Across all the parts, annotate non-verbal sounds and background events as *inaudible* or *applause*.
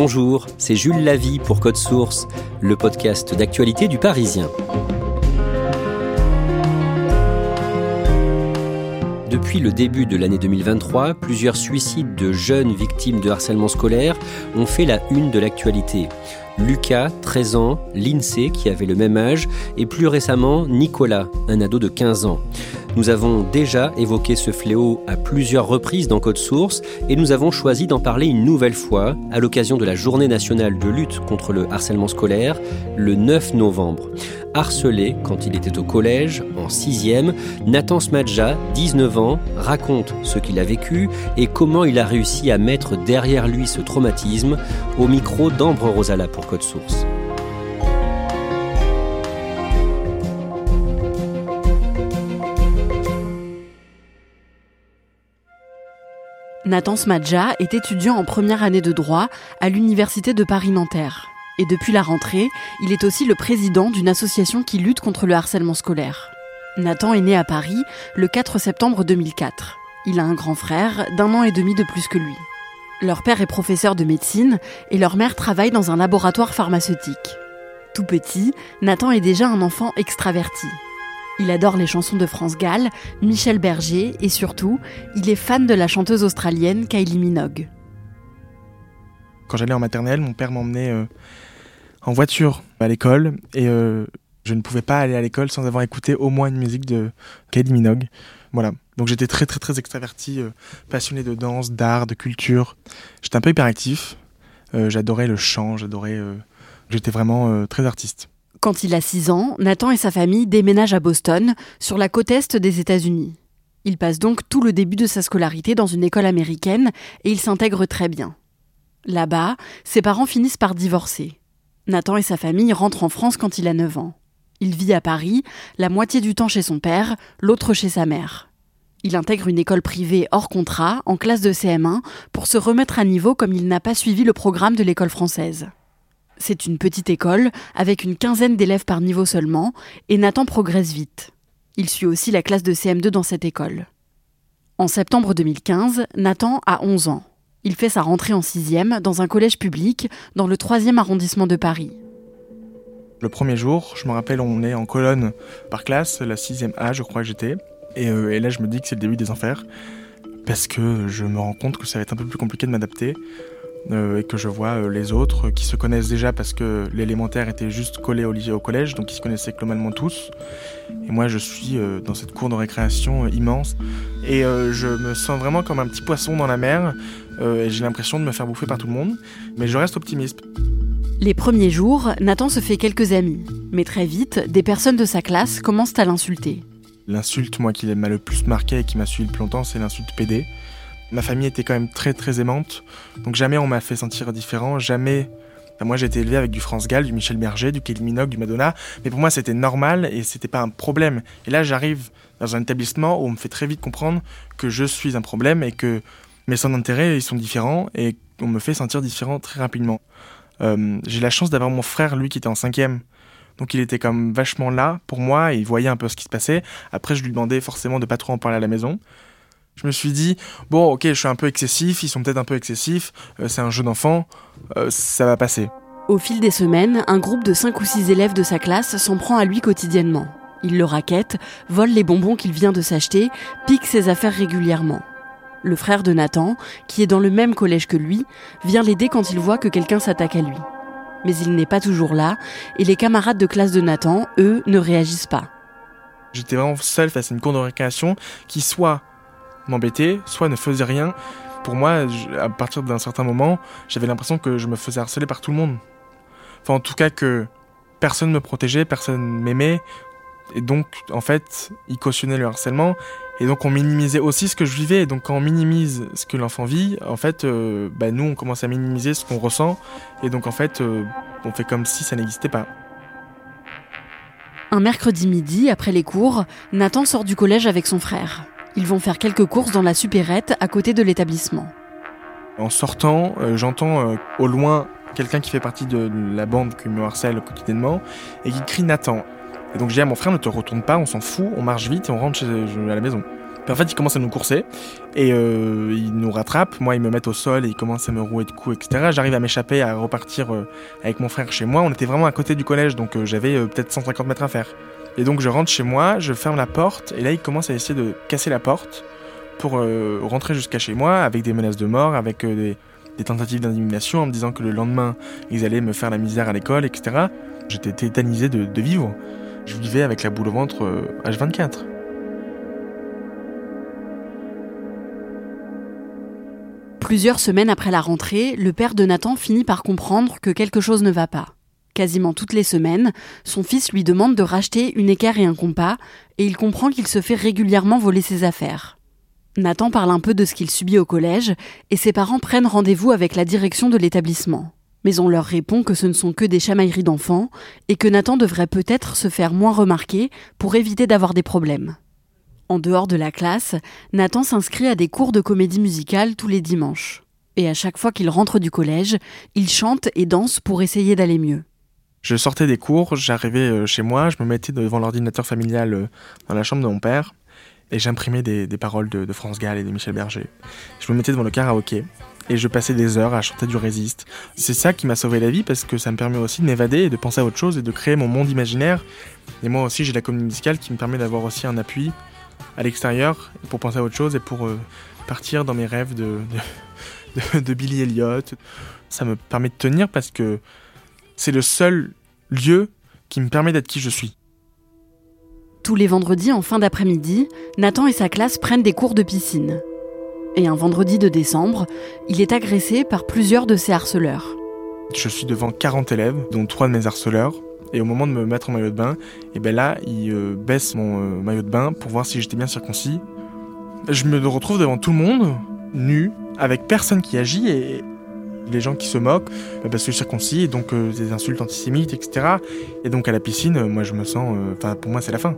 Bonjour, c'est Jules Lavie pour Code Source, le podcast d'actualité du Parisien. Depuis le début de l'année 2023, plusieurs suicides de jeunes victimes de harcèlement scolaire ont fait la une de l'actualité. Lucas, 13 ans, Lindsay, qui avait le même âge, et plus récemment Nicolas, un ado de 15 ans. Nous avons déjà évoqué ce fléau à plusieurs reprises dans Code Source et nous avons choisi d'en parler une nouvelle fois à l'occasion de la Journée nationale de lutte contre le harcèlement scolaire le 9 novembre. Harcelé quand il était au collège, en 6e, Nathan Smadja, 19 ans, raconte ce qu'il a vécu et comment il a réussi à mettre derrière lui ce traumatisme au micro d'Ambre Rosala pour Code Source. Nathan Smadja est étudiant en première année de droit à l'Université de Paris-Nanterre. Et depuis la rentrée, il est aussi le président d'une association qui lutte contre le harcèlement scolaire. Nathan est né à Paris le 4 septembre 2004. Il a un grand frère d'un an et demi de plus que lui. Leur père est professeur de médecine et leur mère travaille dans un laboratoire pharmaceutique. Tout petit, Nathan est déjà un enfant extraverti. Il adore les chansons de France Gall, Michel Berger et surtout, il est fan de la chanteuse australienne Kylie Minogue. Quand j'allais en maternelle, mon père m'emmenait euh, en voiture à l'école et euh, je ne pouvais pas aller à l'école sans avoir écouté au moins une musique de Kylie Minogue. Voilà. Donc j'étais très très très extraverti, euh, passionné de danse, d'art, de culture. J'étais un peu hyperactif. j'adorais le chant, j'adorais. j'étais vraiment très artiste. Quand il a 6 ans, Nathan et sa famille déménagent à Boston, sur la côte est des États-Unis. Il passe donc tout le début de sa scolarité dans une école américaine et il s'intègre très bien. Là-bas, ses parents finissent par divorcer. Nathan et sa famille rentrent en France quand il a 9 ans. Il vit à Paris, la moitié du temps chez son père, l'autre chez sa mère. Il intègre une école privée hors contrat, en classe de CM1, pour se remettre à niveau comme il n'a pas suivi le programme de l'école française. C'est une petite école, avec une quinzaine d'élèves par niveau seulement, et Nathan progresse vite. Il suit aussi la classe de CM2 dans cette école. En septembre 2015, Nathan a 11 ans. Il fait sa rentrée en 6e dans un collège public dans le 3e arrondissement de Paris. Le premier jour, je me rappelle, on est en colonne par classe, la 6e A, je crois que j'étais. Euh, et là, je me dis que c'est le début des enfers. Parce que je me rends compte que ça va être un peu plus compliqué de m'adapter. Euh, et que je vois euh, les autres qui se connaissent déjà parce que l'élémentaire était juste collé au, au collège, donc ils se connaissaient globalement tous. Et moi, je suis euh, dans cette cour de récréation immense et je me sens vraiment comme un petit poisson dans la mer et j'ai l'impression de me faire bouffer par tout le monde, mais je reste optimiste. Les premiers jours, Nathan se fait quelques amis, mais très vite, des personnes de sa classe commencent à l'insulter. L'insulte, moi, qui m'a le plus marqué et qui m'a suivi le plus longtemps, c'est l'insulte PD. Ma famille était quand même très très aimante, donc jamais on m'a fait sentir différent, jamais. moi j'ai été élevé avec du France Gall, du Michel Berger, du Kelly Minogue, du Madonna, mais pour moi c'était normal et c'était pas un problème. Et là j'arrive dans un établissement où on me fait très vite comprendre que je suis un problème et que mes centres d'intérêt ils sont différents et on me fait sentir différent très rapidement. Euh, j'ai la chance d'avoir mon frère lui qui était en cinquième. Donc il était comme vachement là pour moi et il voyait un peu ce qui se passait. Après je lui demandais forcément de pas trop en parler à la maison. Je me suis dit, bon, ok, je suis un peu excessif, ils sont peut-être un peu excessifs, euh, c'est un jeu d'enfant, euh, ça va passer. Au fil des semaines, un groupe de 5 ou 6 élèves de sa classe s'en prend à lui quotidiennement. Il le raquette, vole les bonbons qu'il vient de s'acheter, pique ses affaires régulièrement. Le frère de Nathan, qui est dans le même collège que lui, vient l'aider quand il voit que quelqu'un s'attaque à lui. Mais il n'est pas toujours là, et les camarades de classe de Nathan, eux, ne réagissent pas. J'étais vraiment seul face à une cour de récréation qui soit m'embêter, soit ne faisait rien. Pour moi, à partir d'un certain moment, j'avais l'impression que je me faisais harceler par tout le monde. Enfin, en tout cas, que personne me protégeait, personne m'aimait. Et donc, en fait, ils cautionnaient le harcèlement. Et donc on minimisait aussi ce que je vivais. Et donc quand on minimise ce que l'enfant vit, en fait, euh, bah, nous on commence à minimiser ce qu'on ressent. Et donc en fait, euh, on fait comme si ça n'existait pas. Un mercredi midi, après les cours, Nathan sort du collège avec son frère. Ils vont faire quelques courses dans la supérette à côté de l'établissement. En sortant, euh, j'entends au loin quelqu'un qui fait partie de la bande qui me harcèle quotidiennement et qui crie Nathan. Et donc j'ai à mon frère, ne te retourne pas, on s'en fout, on marche vite et on rentre chez, à la maison. Puis en fait, il commence à nous courser et euh, il nous rattrape. Moi, ils me mettent au sol et ils commencent à me rouer de coups, etc. J'arrive à m'échapper, à repartir euh, avec mon frère chez moi. On était vraiment à côté du collège, donc euh, j'avais peut-être 150 mètres à faire. Et donc je rentre chez moi, je ferme la porte et là, il commence à essayer de casser la porte pour rentrer jusqu'à chez moi avec des menaces de mort, avec des, tentatives d'indignation en me disant que le lendemain, ils allaient me faire la misère à l'école, etc. J'étais tétanisé de, vivre. Je vivais avec la boule au ventre H24. Euh, Plusieurs semaines après la rentrée, le père de Nathan finit par comprendre que quelque chose ne va pas. Quasiment toutes les semaines, son fils lui demande de racheter une équerre et un compas, et il comprend qu'il se fait régulièrement voler ses affaires. Nathan parle un peu de ce qu'il subit au collège, et ses parents prennent rendez-vous avec la direction de l'établissement mais on leur répond que ce ne sont que des chamailleries d'enfants et que Nathan devrait peut-être se faire moins remarquer pour éviter d'avoir des problèmes. En dehors de la classe, Nathan s'inscrit à des cours de comédie musicale tous les dimanches. Et à chaque fois qu'il rentre du collège, il chante et danse pour essayer d'aller mieux. Je sortais des cours, j'arrivais euh, chez moi, je me mettais devant l'ordinateur familial euh, dans la chambre de mon père et j'imprimais des, paroles de, France Gall et de Michel Berger. Je me mettais devant le karaoké et je passais des heures à chanter du résiste. C'est ça qui m'a sauvé la vie parce que ça me permet aussi de m'évader et de penser à autre chose et de créer mon monde imaginaire. Et moi aussi, j'ai la comédie musicale qui me permet d'avoir aussi un appui à l'extérieur pour penser à autre chose et pour euh, partir dans mes rêves de, de, *laughs* de, Billy Elliot. Ça me permet de tenir parce que c'est le seul lieu qui me permet d'être qui je suis. Tous les vendredis en fin d'après-midi, Nathan et sa classe prennent des cours de piscine et un vendredi de décembre, il est agressé par plusieurs de ses harceleurs. Je suis devant 40 élèves, dont trois de mes harceleurs. Et au moment de me mettre en maillot de bain, et ben là, il euh, baisse mon euh, maillot de bain pour voir si j'étais bien circoncis. Je me retrouve devant tout le monde, nu, avec personne qui agit et les gens qui se moquent bah, parce que je circoncis donc euh, des insultes antisémites, etc. Et donc à la piscine, moi je me sens, enfin pour moi c'est la fin.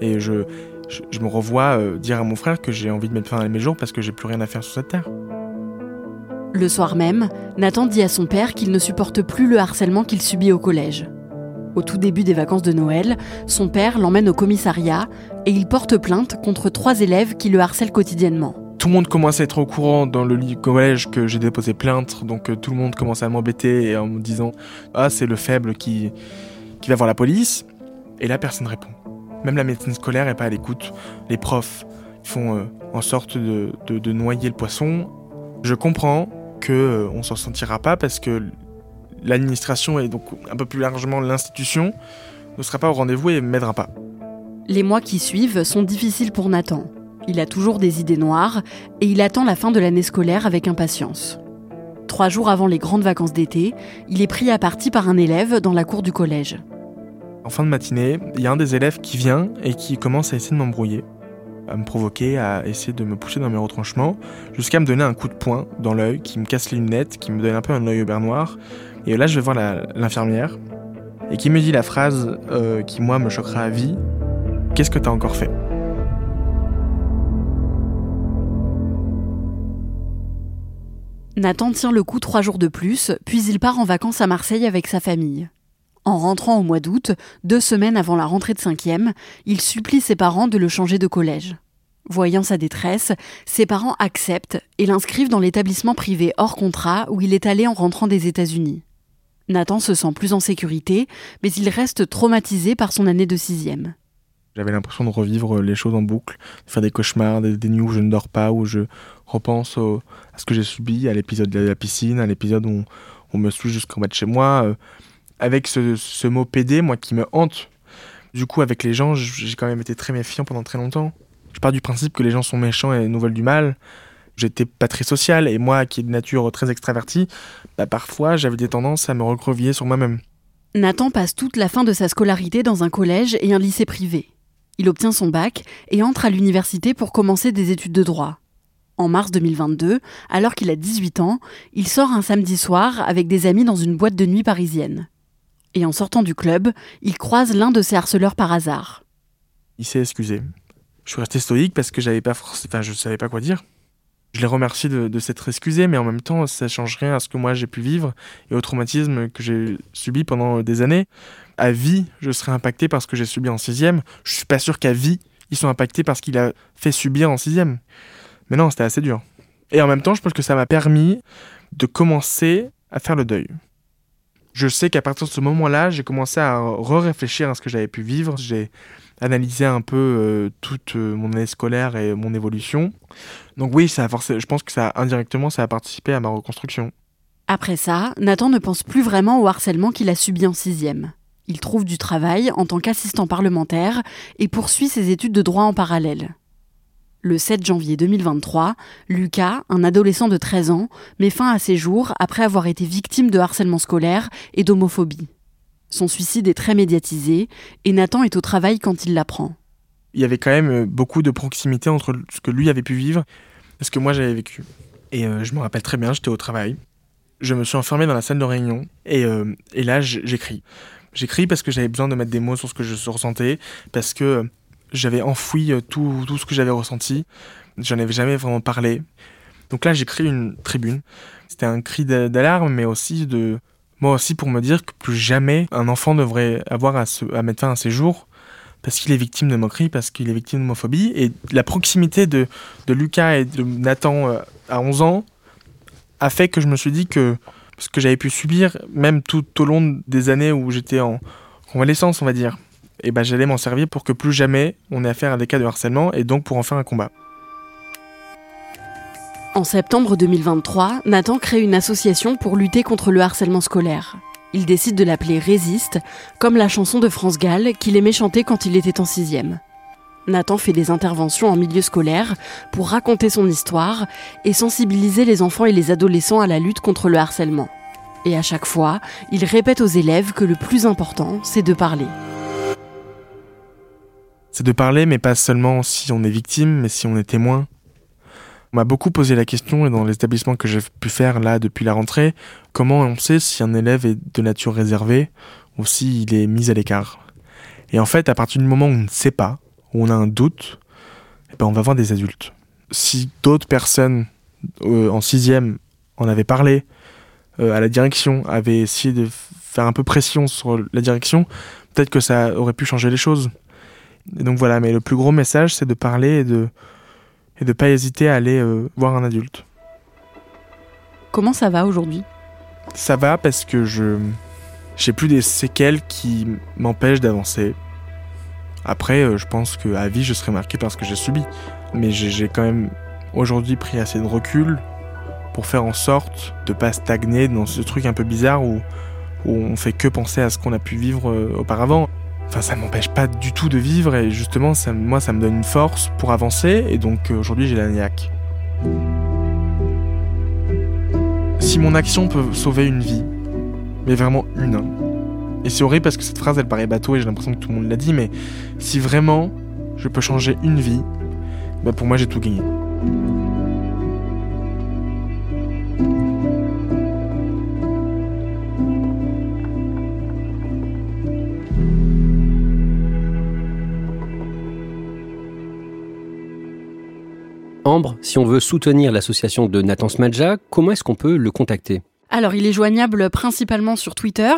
Et je, je, me revois euh, dire à mon frère que j'ai envie de mettre fin à mes jours parce que j'ai plus rien à faire sur cette terre. Le soir même, Nathan dit à son père qu'il ne supporte plus le harcèlement qu'il subit au collège. Au tout début des vacances de Noël, son père l'emmène au commissariat et il porte plainte contre trois élèves qui le harcèlent quotidiennement. Tout le monde commence à être au courant dans le collège que j'ai déposé plainte, donc euh, tout le monde commence à m'embêter en me disant Ah, c'est le faible qui, qui va voir la police. Et là, personne ne répond. Même la médecine scolaire n'est pas à l'écoute. Les profs font euh, en sorte de, noyer le poisson. Je comprends qu'on euh, on s'en sentira pas parce que l'administration et donc un peu plus largement l'institution ne sera pas au rendez-vous et m'aidera pas. Les mois qui suivent sont difficiles pour Nathan. Il a toujours des idées noires et il attend la fin de l'année scolaire avec impatience. Trois jours avant les grandes vacances d'été, il est pris à partie par un élève dans la cour du collège. En fin de matinée, il y a un des élèves qui vient et qui commence à essayer de m'embrouiller, à me provoquer, à essayer de me pousser dans mes retranchements, jusqu'à me donner un coup de poing dans l'œil, qui me casse les lunettes, qui me donne un peu un œil au noir. Et là, je vais voir l'infirmière, et qui me dit la phrase euh, qui, moi, me choquera à vie Qu'est-ce que t'as encore fait? Nathan tient le coup trois jours de plus, puis il part en vacances à Marseille avec sa famille. En rentrant au mois d'août, deux semaines avant la rentrée de cinquième, il supplie ses parents de le changer de collège. Voyant sa détresse, ses parents acceptent et l'inscrivent dans l'établissement privé hors contrat où il est allé en rentrant des États-Unis. Nathan se sent plus en sécurité, mais il reste traumatisé par son année de sixième. J'avais l'impression de revivre les choses en boucle, de faire des cauchemars, des, nuits où je ne dors pas, où je repense à ce que j'ai subi, à l'épisode de la piscine, à l'épisode où on, me suit jusqu'en bas de chez moi. Euh, avec ce, mot PD, moi qui me hante. Du coup, avec les gens, j'ai quand même été très méfiant pendant très longtemps. Je pars du principe que les gens sont méchants et nous veulent du mal. J'étais pas très social et moi, qui est de nature très extravertie, bah, parfois j'avais des tendances à me recroqueviller sur moi-même. Nathan passe toute la fin de sa scolarité dans un collège et un lycée privé. Il obtient son bac et entre à l'université pour commencer des études de droit. En mars 2022, alors qu'il a 18 ans, il sort un samedi soir avec des amis dans une boîte de nuit parisienne. Et en sortant du club, il croise l'un de ses harceleurs par hasard. Il s'est excusé. Je suis resté stoïque parce que j'avais pas enfin, je savais pas quoi dire. Je les remercie de, s'être excusé, mais en même temps, ça change rien à ce que moi j'ai pu vivre et au traumatisme que j'ai subi pendant des années. À vie, je serai impacté par ce que j'ai subi en sixième. Je suis pas sûr qu'à vie, ils sont impactés par ce qu'il a fait subir en sixième. Mais non, c'était assez dur. Et en même temps, je pense que ça m'a permis de commencer à faire le deuil. Je sais qu'à partir de ce moment-là, j'ai commencé à re-réfléchir à ce que j'avais pu vivre. J'ai analysé un peu euh, toute euh, mon année scolaire et mon évolution. Donc oui, ça a forcé, je pense que ça indirectement, ça a participé à ma reconstruction. Après ça, Nathan ne pense plus vraiment au harcèlement qu'il a subi en sixième. Il trouve du travail en tant qu'assistant parlementaire et poursuit ses études de droit en parallèle. Le 7 janvier 2023, Lucas, un adolescent de 13 ans, met fin à ses jours après avoir été victime de harcèlement scolaire et d'homophobie. Son suicide est très médiatisé et Nathan est au travail quand il l'apprend. Il y avait quand même euh, beaucoup de proximité entre ce que lui avait pu vivre et ce que moi j'avais vécu. Et euh, je me rappelle très bien, j'étais au travail. Je me suis enfermé dans la salle de réunion et, euh, et là j'écris. J'écris parce que j'avais besoin de mettre des mots sur ce que je ressentais, parce que j'avais enfoui euh, tout, tout ce que j'avais ressenti. J'en avais jamais vraiment parlé. Donc là, créé une tribune. C'était un cri d'alarme, mais aussi de moi aussi pour me dire que plus jamais un enfant devrait avoir à, se, mettre fin à ses jours parce qu'il est victime de moquerie, parce qu'il est victime d'homophobie. Et la proximité de, de, Lucas et de Nathan euh, à 11 ans a fait que je me suis dit que ce que j'avais pu subir, même tout au long des années où j'étais en convalescence, on va dire, et ben j'allais m'en servir pour que plus jamais on ait affaire à des cas de harcèlement et donc pour en faire un combat. En septembre 2023, Nathan crée une association pour lutter contre le harcèlement scolaire. Il décide de l'appeler Résiste, comme la chanson de France Gall qu'il aimait chanter quand il était en sixième. Nathan fait des interventions en milieu scolaire pour raconter son histoire et sensibiliser les enfants et les adolescents à la lutte contre le harcèlement. Et à chaque fois, il répète aux élèves que le plus important, c'est de parler c'est de parler, mais pas seulement si on est victime, mais si on est témoin. On m'a beaucoup posé la question, et dans l'établissement que j'ai pu faire là depuis la rentrée, comment on sait si un élève est de nature réservée ou s'il est mis à l'écart. Et en fait, à partir du moment où on ne sait pas, où on a un doute, eh ben on va voir des adultes. Si d'autres personnes euh, en sixième en avaient parlé euh, à la direction, avaient essayé de faire un peu pression sur la direction, peut-être que ça aurait pu changer les choses. Et donc voilà, mais le plus gros message, c'est de parler et de et de pas hésiter à aller euh, voir un adulte. Comment ça va aujourd'hui? Ça va parce que je j'ai plus des séquelles qui m'empêchent d'avancer. Après, euh, je pense que à vie, je serai marqué par ce que j'ai subi, mais j'ai quand même aujourd'hui pris assez de recul pour faire en sorte de pas stagner dans ce truc un peu bizarre où, où on fait que penser à ce qu'on a pu vivre euh, auparavant. Enfin, ça m'empêche pas du tout de vivre et justement, ça, moi, ça me donne une force pour avancer et donc euh, aujourd'hui, j'ai la niaque. Si mon action peut sauver une vie, mais vraiment une, et c'est horrible parce que cette phrase, elle paraît bateau et j'ai l'impression que tout le monde l'a dit, mais si vraiment je peux changer une vie, bah pour moi, j'ai tout gagné. Ambre, si on veut soutenir l'association de Nathan Smadja, comment est-ce qu'on peut le contacter? Alors, il est joignable principalement sur Twitter.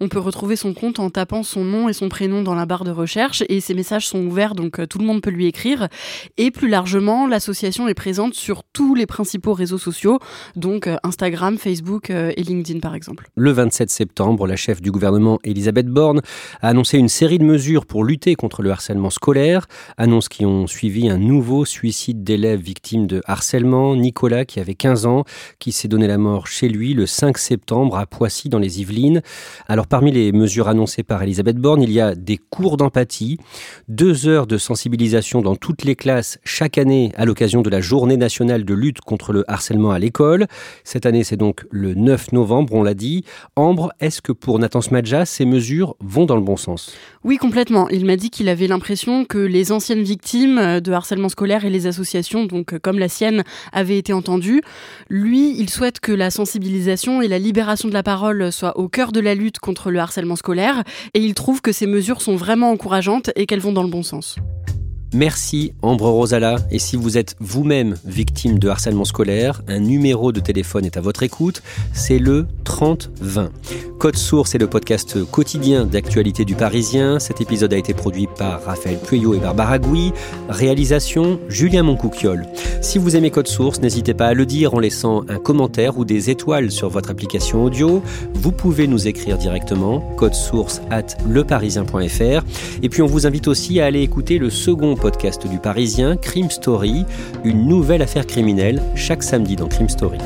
On peut retrouver son compte en tapant son nom et son prénom dans la barre de recherche et ses messages sont ouverts donc euh, tout le monde peut lui écrire. Et plus largement, l'association est présente sur tous les principaux réseaux sociaux, donc euh, Instagram, Facebook euh, et LinkedIn par exemple. Le 27 septembre, la chef du gouvernement Elisabeth Borne a annoncé une série de mesures pour lutter contre le harcèlement scolaire, annonces qui ont suivi un nouveau suicide d'élèves victimes de harcèlement, Nicolas qui avait 15 ans, qui s'est donné la mort chez lui le 5 septembre à Poissy dans les Yvelines. Alors parmi les mesures annoncées par Elisabeth Borne, il y a des cours d'empathie, deux heures de sensibilisation dans toutes les classes chaque année à l'occasion de la journée nationale de lutte contre le harcèlement à l'école. Cette année, c'est donc le 9 novembre, on l'a dit. Ambre, est-ce que pour Nathan Smadja, ces mesures vont dans le bon sens? Oui, complètement. Il m'a dit qu'il avait l'impression que les anciennes victimes de harcèlement scolaire et les associations, donc comme la sienne, avaient été entendues. Lui, il souhaite que la sensibilisation et la libération de la parole soient au cœur de la lutte contre le harcèlement scolaire et il trouve que ces mesures sont vraiment encourageantes et qu'elles vont dans le bon sens. Merci Ambre Rosala. Et si vous êtes vous-même victime de harcèlement scolaire, un numéro de téléphone est à votre écoute. C'est le 3020. Code Source est le podcast quotidien d'actualité du Parisien. Cet épisode a été produit par Raphaël Pueyo et Barbara Gouy. Réalisation Julien Moncouquiole. Si vous aimez Code Source, n'hésitez pas à le dire en laissant un commentaire ou des étoiles sur votre application audio. Vous pouvez nous écrire directement code source at leparisien.fr. Et puis on vous invite aussi à aller écouter le second podcast du Parisien, Crime Story, une nouvelle affaire criminelle chaque samedi dans Crime Story.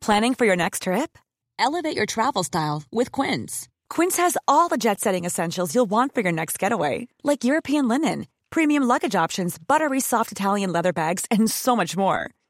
Planning for your next trip? Elevate your travel style with Quince. Quince has all the jet setting essentials you'll want for your next getaway, like European linen, premium luggage options, buttery soft Italian leather bags, and so much more